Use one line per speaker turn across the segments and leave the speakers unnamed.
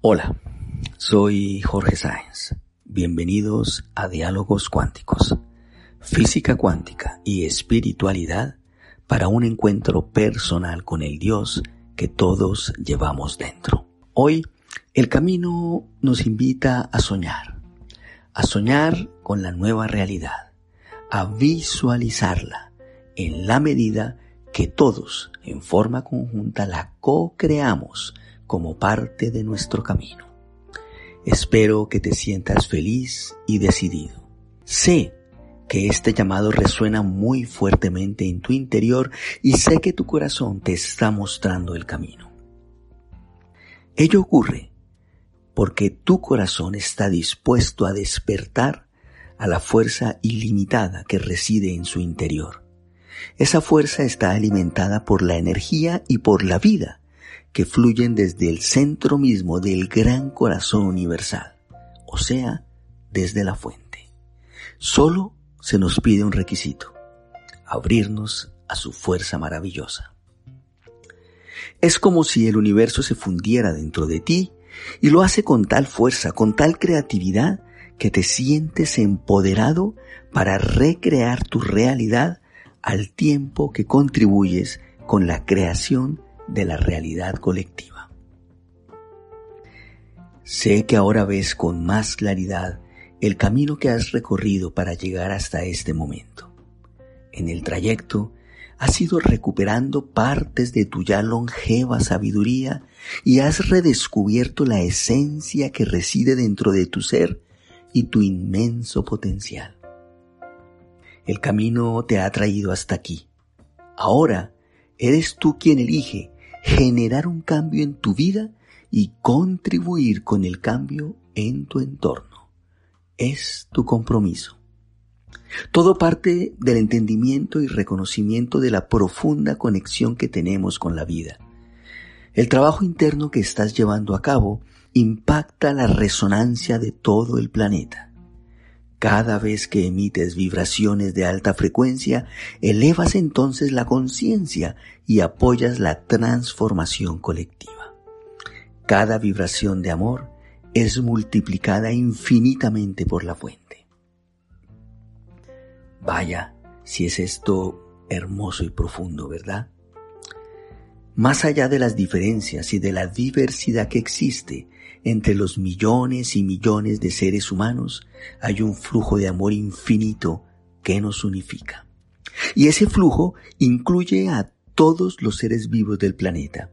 Hola, soy Jorge Sáenz. Bienvenidos a Diálogos Cuánticos, Física Cuántica y Espiritualidad para un encuentro personal con el Dios que todos llevamos dentro. Hoy el camino nos invita a soñar, a soñar con la nueva realidad, a visualizarla en la medida que todos en forma conjunta la co-creamos como parte de nuestro camino. Espero que te sientas feliz y decidido. Sé que este llamado resuena muy fuertemente en tu interior y sé que tu corazón te está mostrando el camino. Ello ocurre porque tu corazón está dispuesto a despertar a la fuerza ilimitada que reside en su interior. Esa fuerza está alimentada por la energía y por la vida que fluyen desde el centro mismo del gran corazón universal, o sea, desde la fuente. Solo se nos pide un requisito, abrirnos a su fuerza maravillosa. Es como si el universo se fundiera dentro de ti y lo hace con tal fuerza, con tal creatividad, que te sientes empoderado para recrear tu realidad al tiempo que contribuyes con la creación de la realidad colectiva. Sé que ahora ves con más claridad el camino que has recorrido para llegar hasta este momento. En el trayecto has ido recuperando partes de tu ya longeva sabiduría y has redescubierto la esencia que reside dentro de tu ser y tu inmenso potencial. El camino te ha traído hasta aquí. Ahora eres tú quien elige generar un cambio en tu vida y contribuir con el cambio en tu entorno. Es tu compromiso. Todo parte del entendimiento y reconocimiento de la profunda conexión que tenemos con la vida. El trabajo interno que estás llevando a cabo impacta la resonancia de todo el planeta. Cada vez que emites vibraciones de alta frecuencia, elevas entonces la conciencia y apoyas la transformación colectiva. Cada vibración de amor es multiplicada infinitamente por la fuente. Vaya, si es esto hermoso y profundo, ¿verdad? Más allá de las diferencias y de la diversidad que existe entre los millones y millones de seres humanos, hay un flujo de amor infinito que nos unifica. Y ese flujo incluye a todos los seres vivos del planeta.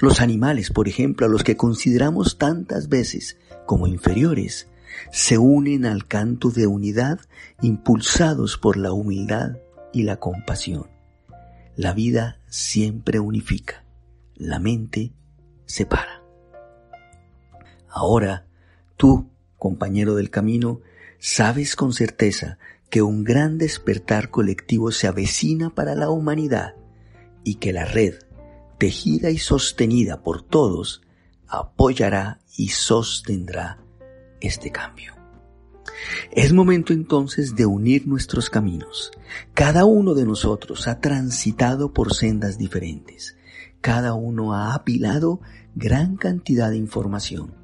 Los animales, por ejemplo, a los que consideramos tantas veces como inferiores, se unen al canto de unidad impulsados por la humildad y la compasión. La vida siempre unifica, la mente separa. Ahora, tú, compañero del camino, sabes con certeza que un gran despertar colectivo se avecina para la humanidad y que la red, tejida y sostenida por todos, apoyará y sostendrá este cambio. Es momento entonces de unir nuestros caminos. Cada uno de nosotros ha transitado por sendas diferentes. Cada uno ha apilado gran cantidad de información.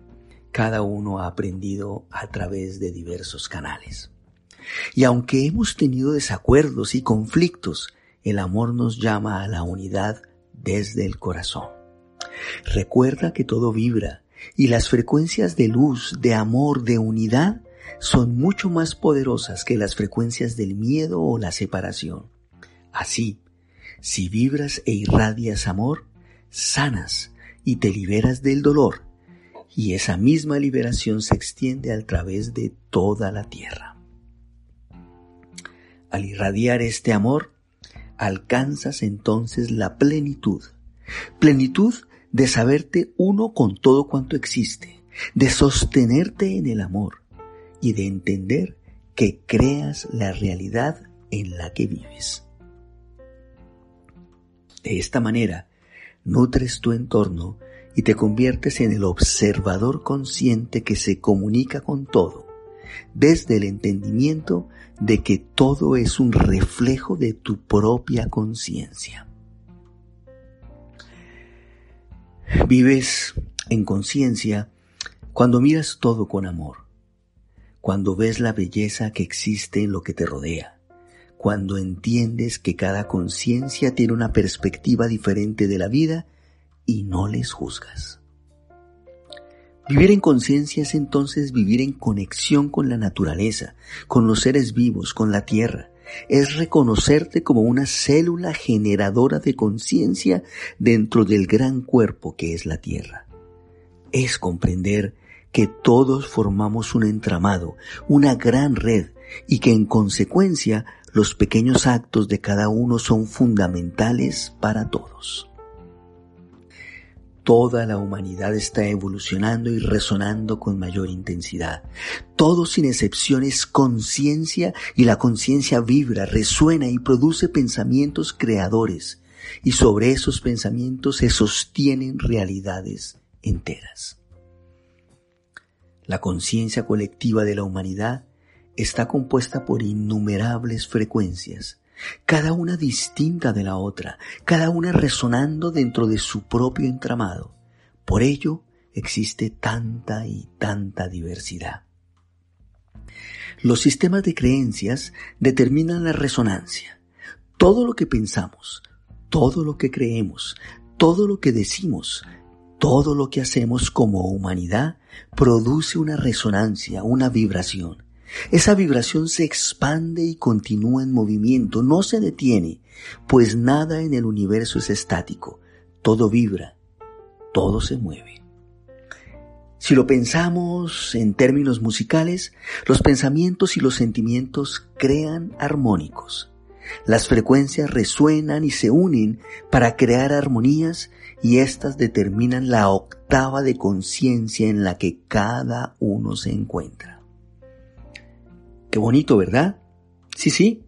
Cada uno ha aprendido a través de diversos canales. Y aunque hemos tenido desacuerdos y conflictos, el amor nos llama a la unidad desde el corazón. Recuerda que todo vibra y las frecuencias de luz, de amor, de unidad son mucho más poderosas que las frecuencias del miedo o la separación. Así, si vibras e irradias amor, sanas y te liberas del dolor, y esa misma liberación se extiende a través de toda la tierra. Al irradiar este amor, alcanzas entonces la plenitud, plenitud de saberte uno con todo cuanto existe, de sostenerte en el amor, y de entender que creas la realidad en la que vives. De esta manera, nutres tu entorno y te conviertes en el observador consciente que se comunica con todo, desde el entendimiento de que todo es un reflejo de tu propia conciencia. Vives en conciencia Cuando miras todo con amor, cuando ves la belleza que existe en lo que te rodea, cuando entiendes que cada conciencia tiene una perspectiva diferente de la vida y no les juzgas. Vivir en conciencia es entonces vivir en conexión con la naturaleza, con los seres vivos, con la tierra. Es reconocerte como una célula generadora de conciencia dentro del gran cuerpo que es la tierra. Es comprender que todos formamos un entramado, una gran red, y que en consecuencia los pequeños actos de cada uno son fundamentales para todos. Toda la humanidad está evolucionando y resonando con mayor intensidad. Todo sin excepción es conciencia y la conciencia vibra, resuena y produce pensamientos creadores y sobre esos pensamientos se sostienen realidades enteras. La conciencia colectiva de la humanidad está compuesta por innumerables frecuencias, cada una distinta de la otra, cada una resonando dentro de su propio entramado. Por ello existe tanta y tanta diversidad. Los sistemas de creencias determinan la resonancia. Todo lo que pensamos, todo lo que creemos, todo lo que decimos, todo lo que hacemos como humanidad produce una resonancia, una vibración. Esa vibración se expande y continúa en movimiento, no se detiene, pues nada en el universo es estático, todo vibra, todo se mueve. Si lo pensamos en términos musicales, los pensamientos y los sentimientos crean armónicos. Las frecuencias resuenan y se unen para crear armonías y éstas determinan la octava de conciencia en la que cada uno se encuentra. Qué bonito, ¿verdad? Sí, sí.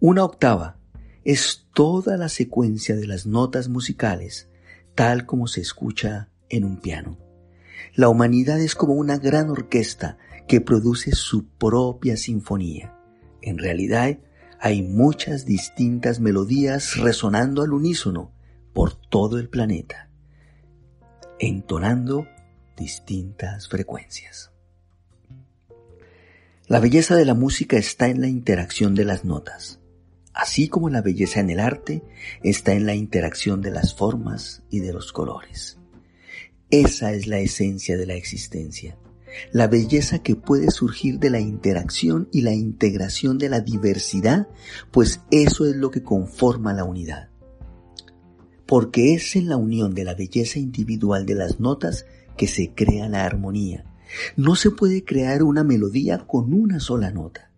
Una octava es toda la secuencia de las notas musicales tal como se escucha en un piano. La humanidad es como una gran orquesta que produce su propia sinfonía. En realidad, hay muchas distintas melodías resonando al unísono por todo el planeta, entonando distintas frecuencias. La belleza de la música está en la interacción de las notas, así como la belleza en el arte está en la interacción de las formas y de los colores. Esa es la esencia de la existencia la belleza que puede surgir de la interacción y la integración de la diversidad, pues eso es lo que conforma la unidad. Porque es en la unión de la belleza individual de las notas que se crea la armonía. No se puede crear una melodía con una sola nota.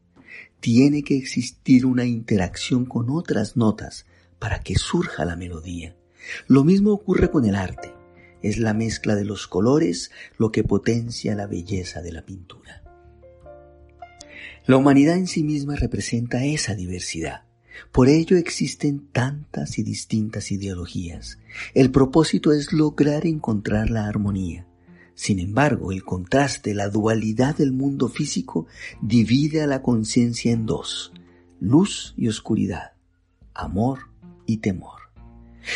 Tiene que existir una interacción con otras notas para que surja la melodía. Lo mismo ocurre con el arte. Es la mezcla de los colores lo que potencia la belleza de la pintura. La humanidad en sí misma representa esa diversidad. Por ello existen tantas y distintas ideologías. El propósito es lograr encontrar la armonía. Sin embargo, el contraste, la dualidad del mundo físico divide a la conciencia en dos, luz y oscuridad, amor y temor.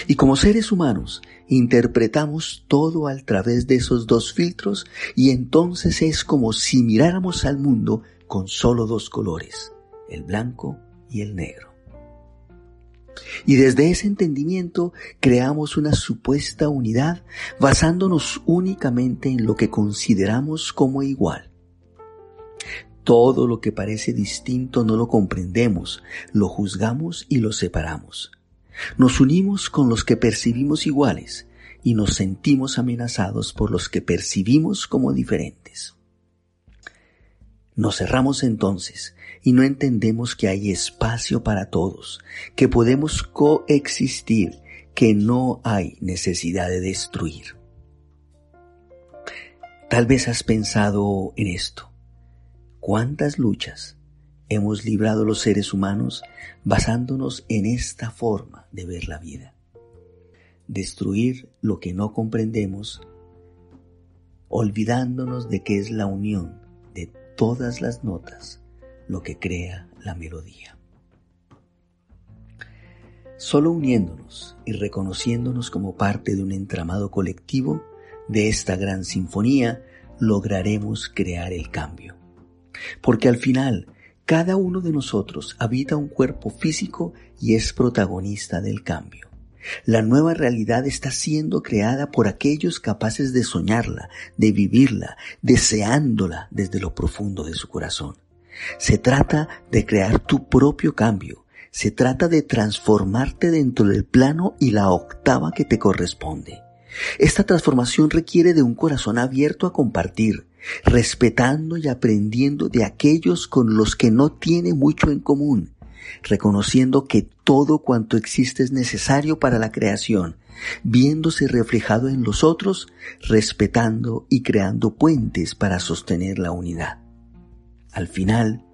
Y como seres humanos interpretamos todo a través de esos dos filtros y entonces es como si miráramos al mundo con solo dos colores, el blanco y el negro. Y desde ese entendimiento creamos una supuesta unidad basándonos únicamente en lo que consideramos como igual. Todo lo que parece distinto no lo comprendemos, lo juzgamos y lo separamos. Nos unimos con los que percibimos iguales y nos sentimos amenazados por los que percibimos como diferentes. Nos cerramos entonces y no entendemos que hay espacio para todos, que podemos coexistir, que no hay necesidad de destruir. Tal vez has pensado en esto. ¿Cuántas luchas hemos librado los seres humanos basándonos en esta forma de ver la vida. Destruir lo que no comprendemos, olvidándonos de que es la unión todas las notas lo que crea la melodía. Solo uniéndonos y reconociéndonos como parte de un entramado colectivo de esta gran sinfonía, lograremos crear el cambio. Porque al final, cada uno de nosotros habita un cuerpo físico y es protagonista del cambio. La nueva realidad está siendo creada por aquellos capaces de soñarla, de vivirla, deseándola desde lo profundo de su corazón. Se trata de crear tu propio cambio. Se trata de transformarte dentro del plano y la octava que te corresponde. Esta transformación requiere de un corazón abierto a compartir, respetando y aprendiendo de aquellos con los que no tiene mucho en común, reconociendo que todo cuanto existe es necesario para la creación, viéndose reflejado en los otros, respetando y creando puentes para sostener la unidad. Al final,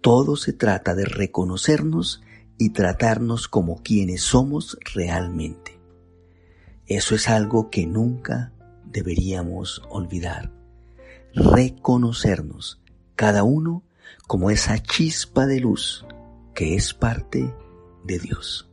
todo se trata de reconocernos y tratarnos como quienes somos realmente. Eso es algo que nunca deberíamos olvidar. Reconocernos, cada uno como esa chispa de luz que es parte de Dios.